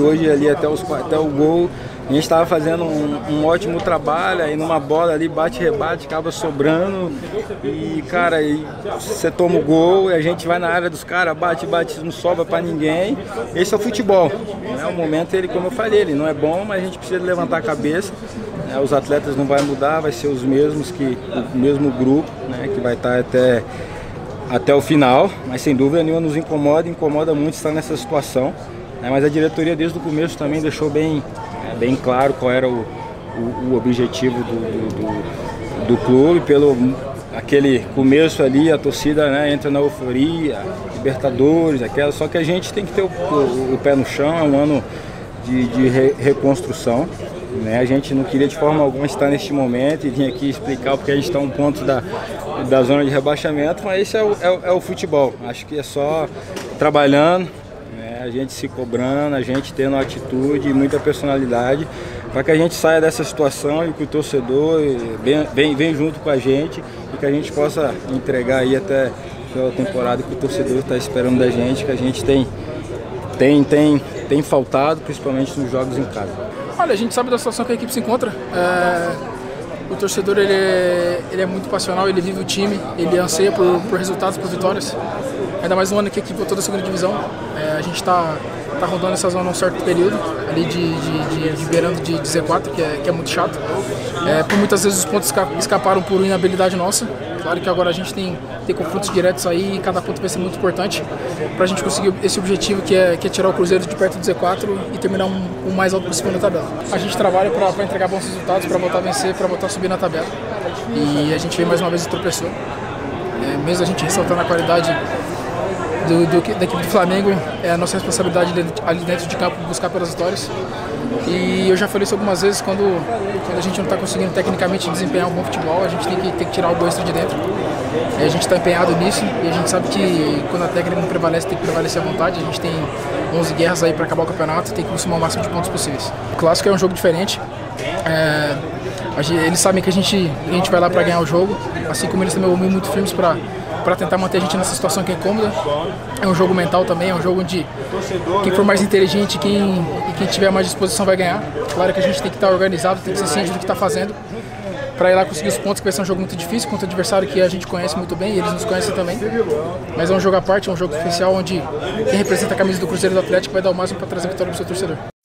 Hoje ali até, os, até o gol, a gente estava fazendo um, um, ótimo trabalho, aí numa bola ali bate, rebate, acaba sobrando e cara, você toma o gol e a gente vai na área dos caras, bate, bate, não sobra para ninguém. Esse é o futebol. Né? O momento ele, como eu falei, ele não é bom, mas a gente precisa levantar a cabeça. Né? Os atletas não vai mudar, vai ser os mesmos que o mesmo grupo, né? Que vai estar até até o final, mas sem dúvida nenhuma nos incomoda, incomoda muito estar nessa situação. Né? Mas a diretoria desde o começo também deixou bem, é, bem claro qual era o, o, o objetivo do, do, do, do, clube, pelo aquele começo ali, a torcida né, entra na euforia, Libertadores, aquela, só que a gente tem que ter o, o, o pé no chão, é um ano de, de re, reconstrução. Né? A gente não queria de forma alguma estar neste momento e vir aqui explicar porque a gente está um ponto da, da zona de rebaixamento, mas esse é o, é, é o futebol. Acho que é só trabalhando? A gente se cobrando, a gente tendo atitude e muita personalidade para que a gente saia dessa situação e que o torcedor venha vem, junto com a gente e que a gente possa entregar aí até a temporada que o torcedor está esperando da gente, que a gente tem, tem, tem, tem faltado, principalmente nos jogos em casa. Olha, a gente sabe da situação que a equipe se encontra. É, o torcedor ele é, ele é, muito passional, ele vive o time, ele anseia por, por resultados, por vitórias. Ainda mais um ano que a equipe voltou da segunda divisão. É, a gente está tá rodando essa zona um certo período, ali de, de, de, de beirando de, de Z4, que é, que é muito chato. É, por muitas vezes os pontos escaparam por inabilidade nossa. Claro que agora a gente tem, tem confrontos diretos aí e cada ponto vai ser muito importante para a gente conseguir esse objetivo que é, que é tirar o Cruzeiro de perto do Z4 e terminar um, o mais alto possível na tabela. A gente trabalha para entregar bons resultados, para voltar a vencer, para voltar a subir na tabela. E a gente vem mais uma vez e tropeçou. É, mesmo a gente ressaltando a qualidade do, do, da equipe do Flamengo, é a nossa responsabilidade ali dentro de campo buscar pelas vitórias. E eu já falei isso algumas vezes, quando, quando a gente não está conseguindo tecnicamente desempenhar um bom futebol, a gente tem que, tem que tirar o gosto de dentro. E a gente está empenhado nisso e a gente sabe que quando a técnica não prevalece, tem que prevalecer à vontade. A gente tem 11 guerras aí para acabar o campeonato, tem que somar o máximo de pontos possíveis. O clássico é um jogo diferente. É, eles sabem que a gente, a gente vai lá para ganhar o jogo, assim como eles também vão muito firmes para para tentar manter a gente nessa situação que é cômoda. É um jogo mental também, é um jogo onde quem for mais inteligente quem, e quem tiver mais disposição vai ganhar. Claro que a gente tem que estar organizado, tem que ser ciente do que está fazendo para ir lá conseguir os pontos, que vai ser um jogo muito difícil contra um adversário que a gente conhece muito bem e eles nos conhecem também. Mas é um jogo à parte, é um jogo especial onde quem representa a camisa do Cruzeiro do Atlético vai dar o máximo para trazer a vitória para o seu torcedor.